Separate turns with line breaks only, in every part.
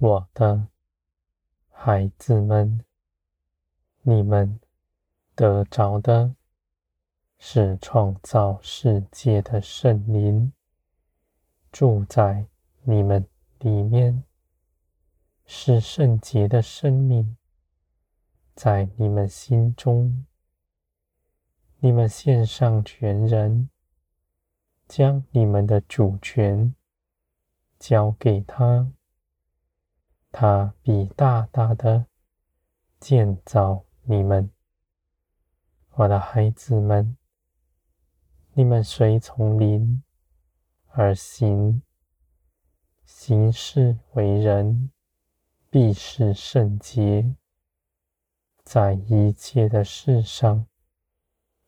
我的孩子们，你们得着的是创造世界的圣灵，住在你们里面，是圣洁的生命在你们心中。你们献上全人，将你们的主权交给他。他必大大的建造你们，我的孩子们。你们随从灵而行，行事为人，必是圣洁，在一切的事上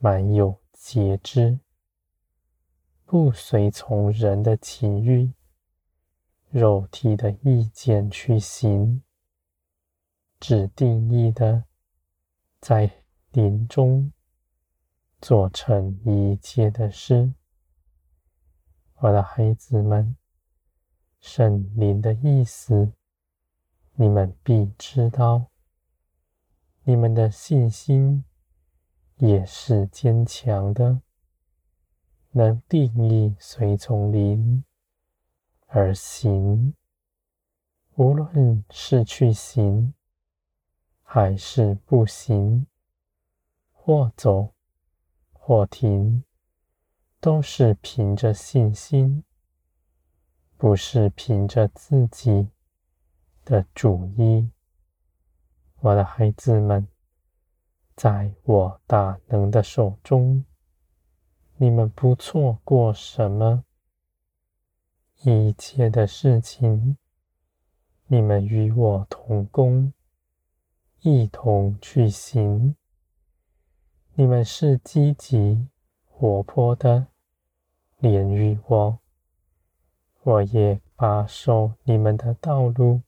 满有节制，不随从人的情欲。肉体的意见去行，只定义的在灵中做成一切的事。我的孩子们，圣灵的意思，你们必知道。你们的信心也是坚强的，能定义随从灵。而行，无论是去行，还是不行，或走，或停，都是凭着信心，不是凭着自己的主意。我的孩子们，在我大能的手中，你们不错过什么。一切的事情，你们与我同工，一同去行。你们是积极活泼的，连于我，我也把守你们的道路，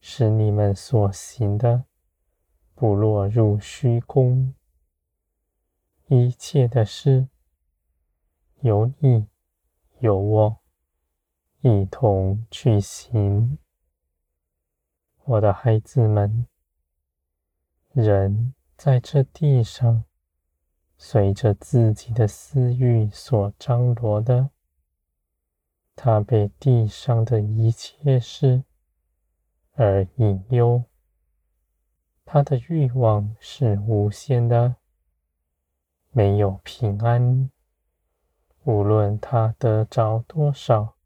使你们所行的不落入虚空。一切的事，有你，有我。一同去行，我的孩子们。人在这地上，随着自己的私欲所张罗的，他被地上的一切事而引诱，他的欲望是无限的，没有平安。无论他得着多少。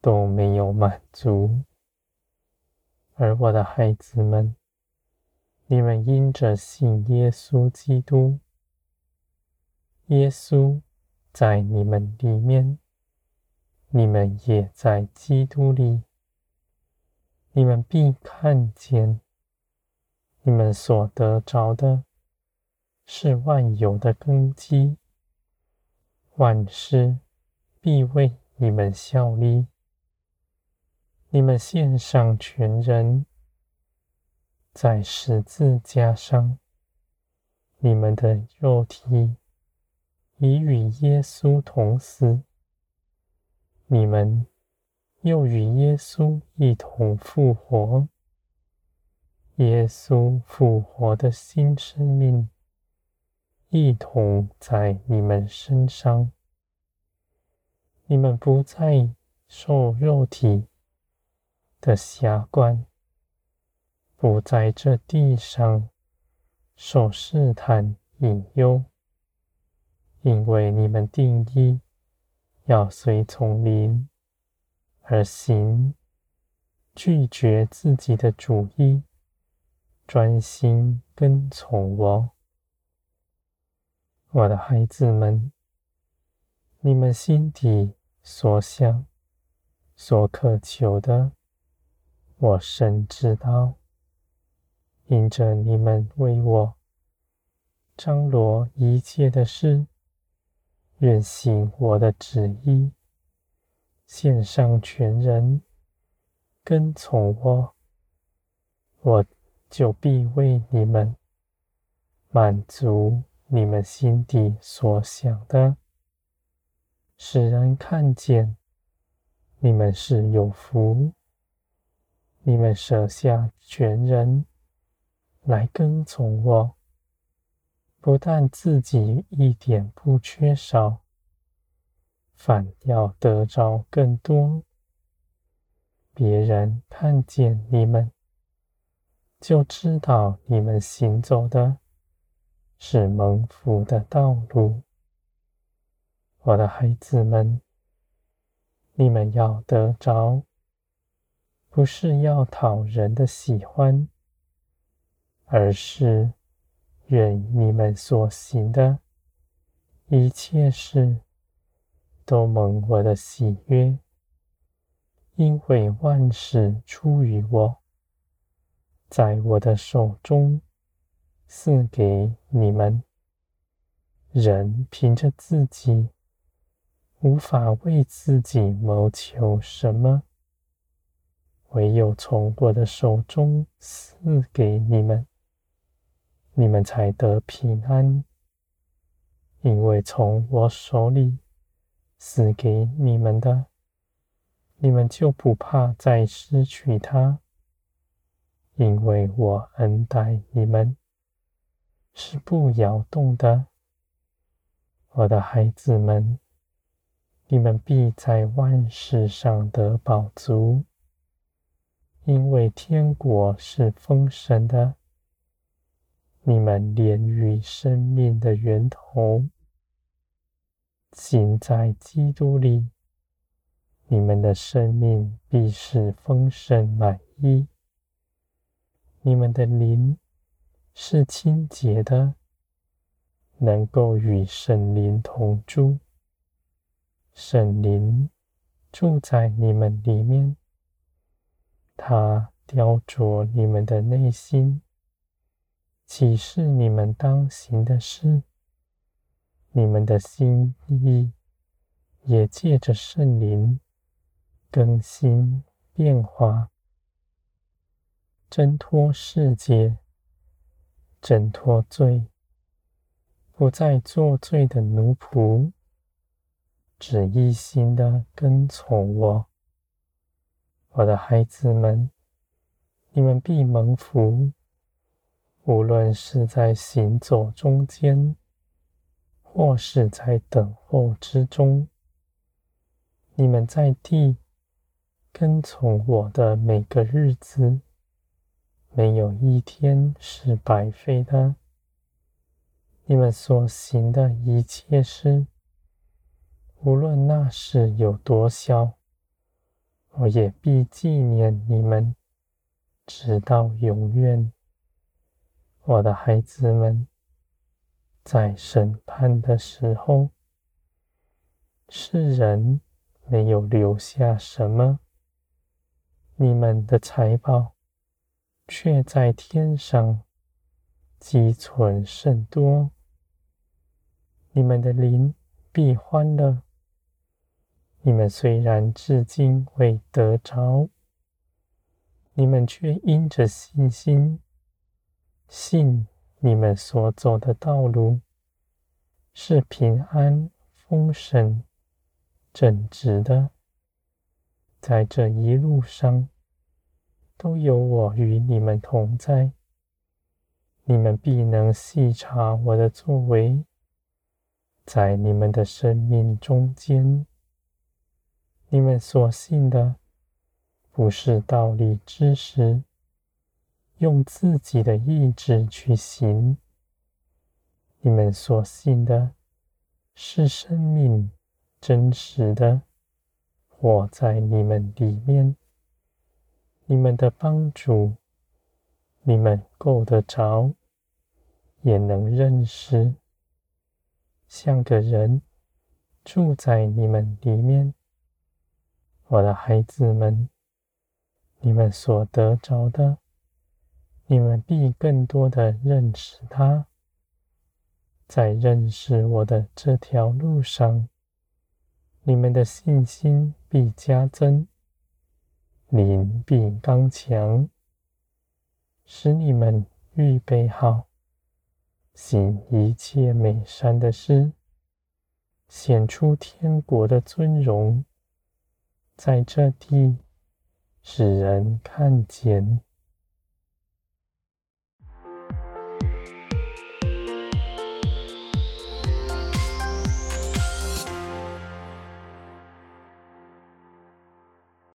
都没有满足，而我的孩子们，你们因着信耶稣基督，耶稣在你们里面，你们也在基督里，你们必看见，你们所得着的是万有的根基，万事必为你们效力。你们献上全人，在十字架上，你们的肉体已与耶稣同死，你们又与耶稣一同复活。耶稣复活的新生命，一同在你们身上，你们不再受肉体的辖管，不在这地上受试探引诱，因为你们定意要随从灵而行，拒绝自己的主意，专心跟从我。我的孩子们，你们心底所想、所渴求的。我深知道，因着你们为我张罗一切的事，愿行我的旨意，献上全人，跟从我，我就必为你们满足你们心底所想的，使人看见你们是有福。你们舍下全人来跟从我，不但自己一点不缺少，反要得着更多。别人看见你们，就知道你们行走的是蒙福的道路。我的孩子们，你们要得着，不是要讨人的喜欢，而是愿你们所行的一切事都蒙我的喜悦。因为万事出于我，在我的手中赐给你们。人凭着自己无法为自己谋求什么，唯有从我的手中赐给你们，你们才得平安。因为从我手里赐给你们的。你们就不怕再失去它，因为我恩待你们，是不摇动的。我的孩子们，你们必在万事上得饱足，因为天国是丰盛的。你们连与生命的源头，行在基督里。你们的生命必是丰盛满意，你们的灵是清洁的，能够与圣灵同住。圣灵住在你们里面，他雕琢你们的内心，启示你们当行的事。你们的心意也借着圣灵。更新变化，挣脱世界，挣脱罪，不再做罪的奴仆，只一心的跟从我。我的孩子们，你们必蒙福，无论是在行走中间，或是在等候之中，你们在地。跟从我的每个日子，没有一天是白费的。你们所行的一切事，无论那事有多小，我也必纪念你们，直到永远。我的孩子们，在审判的时候，世人没有留下什么。你们的财宝却在天上积存甚多，你们的灵必欢乐。你们虽然至今未得着，你们却因着信心，信你们所走的道路是平安、丰盛、正直的。在这一路上，都有我与你们同在。你们必能细察我的作为，在你们的生命中间，你们所信的不是道理知识，用自己的意志去行。你们所信的是生命真实的。活在你们里面，你们的帮助，你们够得着，也能认识，像个人住在你们里面。我的孩子们，你们所得着的，你们必更多的认识他，在认识我的这条路上。你们的信心必加增，灵必刚强，使你们预备好，行一切美善的事，显出天国的尊荣，在这地使人看见。